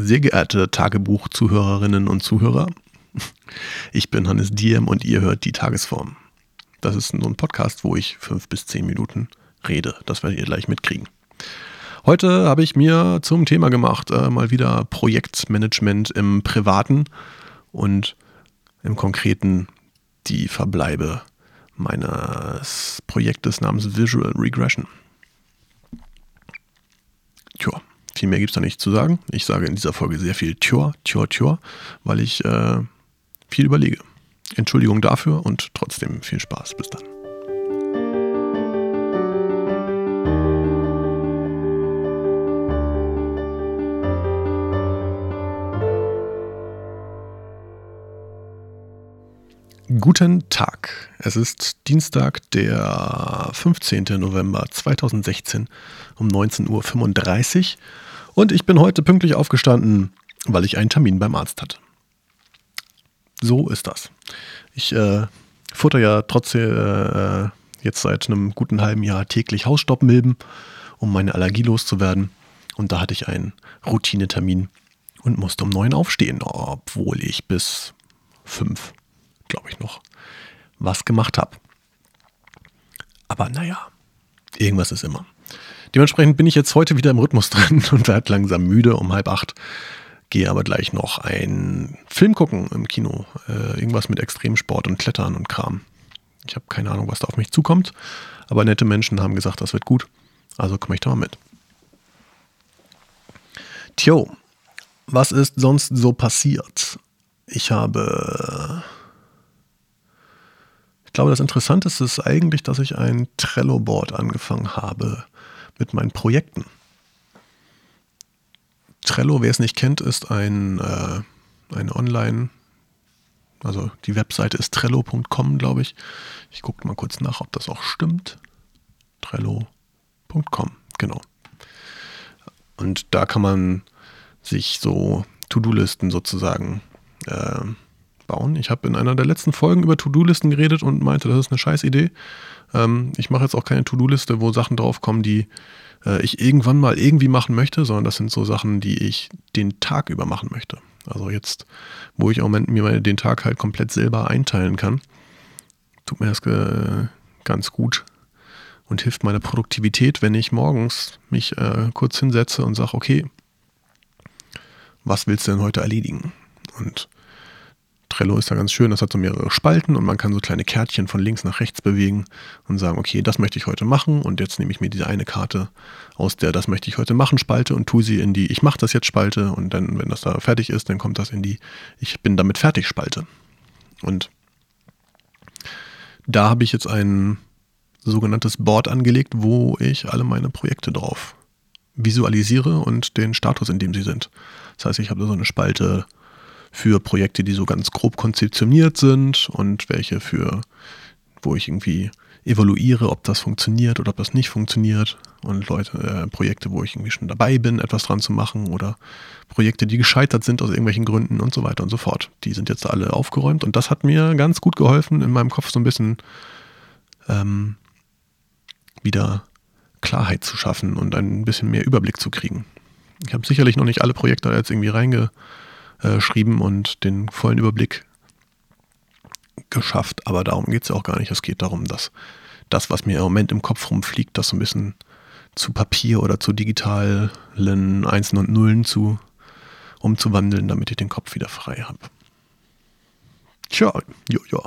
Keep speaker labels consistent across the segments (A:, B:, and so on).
A: Sehr geehrte Tagebuch-Zuhörerinnen und Zuhörer, ich bin Hannes Diem und ihr hört die Tagesform. Das ist so ein Podcast, wo ich fünf bis zehn Minuten rede. Das werdet ihr gleich mitkriegen. Heute habe ich mir zum Thema gemacht, äh, mal wieder Projektmanagement im Privaten und im Konkreten die Verbleibe meines Projektes namens Visual Regression. Tja, viel mehr gibt es da nicht zu sagen. Ich sage in dieser Folge sehr viel Tja, Tja, Tja, weil ich äh, viel überlege. Entschuldigung dafür und trotzdem viel Spaß. Bis dann. Guten Tag. Es ist Dienstag, der 15. November 2016 um 19.35 Uhr und ich bin heute pünktlich aufgestanden, weil ich einen Termin beim Arzt hatte. So ist das. Ich äh, futter ja trotzdem äh, jetzt seit einem guten halben Jahr täglich Hausstaubmilben, um meine Allergie loszuwerden. Und da hatte ich einen Routinetermin und musste um neun aufstehen, obwohl ich bis fünf glaube ich, noch was gemacht habe. Aber naja, irgendwas ist immer. Dementsprechend bin ich jetzt heute wieder im Rhythmus drin und werde langsam müde um halb acht. Gehe aber gleich noch einen Film gucken im Kino. Äh, irgendwas mit Extremsport und Klettern und Kram. Ich habe keine Ahnung, was da auf mich zukommt. Aber nette Menschen haben gesagt, das wird gut. Also komme ich da mal mit. Tjo, was ist sonst so passiert? Ich habe glaube, das Interessanteste ist eigentlich, dass ich ein Trello-Board angefangen habe mit meinen Projekten. Trello, wer es nicht kennt, ist ein, äh, eine Online- also die Webseite ist trello.com, glaube ich. Ich gucke mal kurz nach, ob das auch stimmt. Trello.com, genau. Und da kann man sich so To-Do-Listen sozusagen äh, bauen. Ich habe in einer der letzten Folgen über To-Do-Listen geredet und meinte, das ist eine scheiß Idee. Ähm, ich mache jetzt auch keine To-Do-Liste, wo Sachen draufkommen, die äh, ich irgendwann mal irgendwie machen möchte, sondern das sind so Sachen, die ich den Tag über machen möchte. Also jetzt, wo ich im Moment mir den Tag halt komplett selber einteilen kann, tut mir das äh, ganz gut und hilft meiner Produktivität, wenn ich morgens mich äh, kurz hinsetze und sage, okay, was willst du denn heute erledigen? Und Trello ist da ganz schön, das hat so mehrere Spalten und man kann so kleine Kärtchen von links nach rechts bewegen und sagen, okay, das möchte ich heute machen und jetzt nehme ich mir diese eine Karte aus der das möchte ich heute machen Spalte und tue sie in die ich mache das jetzt Spalte und dann, wenn das da fertig ist, dann kommt das in die ich bin damit fertig Spalte. Und da habe ich jetzt ein sogenanntes Board angelegt, wo ich alle meine Projekte drauf visualisiere und den Status, in dem sie sind. Das heißt, ich habe so eine Spalte für Projekte, die so ganz grob konzeptioniert sind und welche für, wo ich irgendwie evaluiere, ob das funktioniert oder ob das nicht funktioniert und Leute, äh, Projekte, wo ich irgendwie schon dabei bin, etwas dran zu machen oder Projekte, die gescheitert sind aus irgendwelchen Gründen und so weiter und so fort. Die sind jetzt alle aufgeräumt und das hat mir ganz gut geholfen, in meinem Kopf so ein bisschen ähm, wieder Klarheit zu schaffen und ein bisschen mehr Überblick zu kriegen. Ich habe sicherlich noch nicht alle Projekte jetzt irgendwie reinge äh, und den vollen Überblick geschafft. Aber darum geht es ja auch gar nicht. Es geht darum, dass das, was mir im Moment im Kopf rumfliegt, das so ein bisschen zu Papier oder zu digitalen Einsen und Nullen zu umzuwandeln, damit ich den Kopf wieder frei habe. Tja, ja, ja.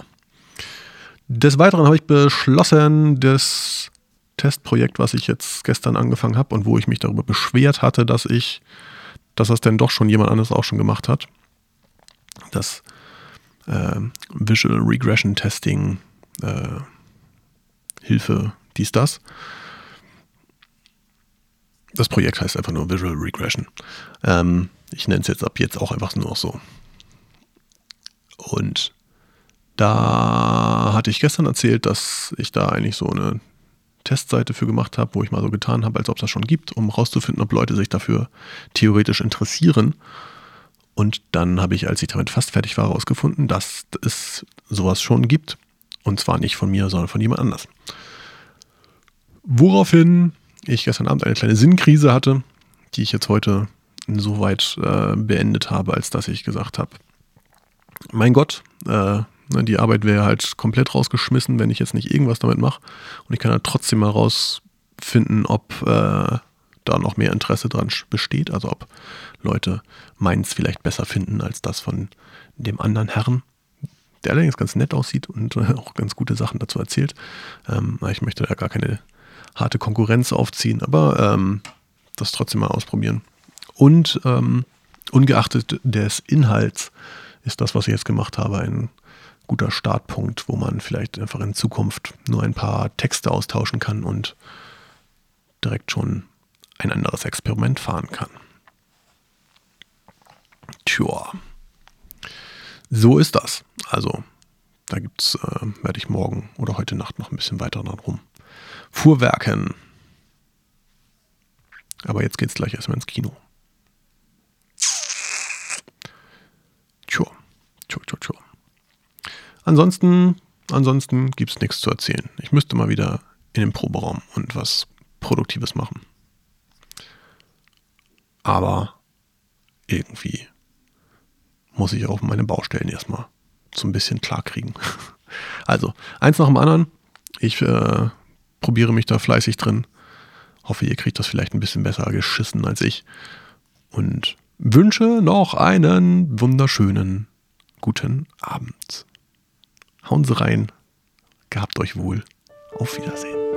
A: Des Weiteren habe ich beschlossen, das Testprojekt, was ich jetzt gestern angefangen habe und wo ich mich darüber beschwert hatte, dass ich dass das denn doch schon jemand anderes auch schon gemacht hat. Das äh, Visual Regression Testing äh, Hilfe, dies, das. Das Projekt heißt einfach nur Visual Regression. Ähm, ich nenne es jetzt ab jetzt auch einfach nur noch so. Und da hatte ich gestern erzählt, dass ich da eigentlich so eine Testseite für gemacht habe, wo ich mal so getan habe, als ob es das schon gibt, um herauszufinden, ob Leute sich dafür theoretisch interessieren. Und dann habe ich, als ich damit fast fertig war, herausgefunden, dass es sowas schon gibt. Und zwar nicht von mir, sondern von jemand anders. Woraufhin ich gestern Abend eine kleine Sinnkrise hatte, die ich jetzt heute insoweit äh, beendet habe, als dass ich gesagt habe, mein Gott, äh, die Arbeit wäre halt komplett rausgeschmissen, wenn ich jetzt nicht irgendwas damit mache. Und ich kann halt trotzdem mal rausfinden, ob äh, da noch mehr Interesse dran besteht, also ob Leute meins vielleicht besser finden als das von dem anderen Herrn, der allerdings ganz nett aussieht und äh, auch ganz gute Sachen dazu erzählt. Ähm, ich möchte da gar keine harte Konkurrenz aufziehen, aber ähm, das trotzdem mal ausprobieren. Und ähm, ungeachtet des Inhalts ist das, was ich jetzt gemacht habe, ein guter Startpunkt, wo man vielleicht einfach in Zukunft nur ein paar Texte austauschen kann und direkt schon ein anderes Experiment fahren kann. Tja. So ist das. Also, da gibt's, äh, werde ich morgen oder heute Nacht noch ein bisschen weiter dran rum. Fuhrwerken. Aber jetzt geht's gleich erstmal ins Kino. Tja, tja, tja, tja. Ansonsten, ansonsten gibt's nichts zu erzählen. Ich müsste mal wieder in den Proberaum und was Produktives machen. Aber irgendwie muss ich auch meine Baustellen erstmal so ein bisschen klar kriegen. Also, eins nach dem anderen. Ich äh, probiere mich da fleißig drin. Hoffe, ihr kriegt das vielleicht ein bisschen besser geschissen als ich. Und wünsche noch einen wunderschönen guten Abend. Hauen Sie rein. Gehabt euch wohl. Auf Wiedersehen.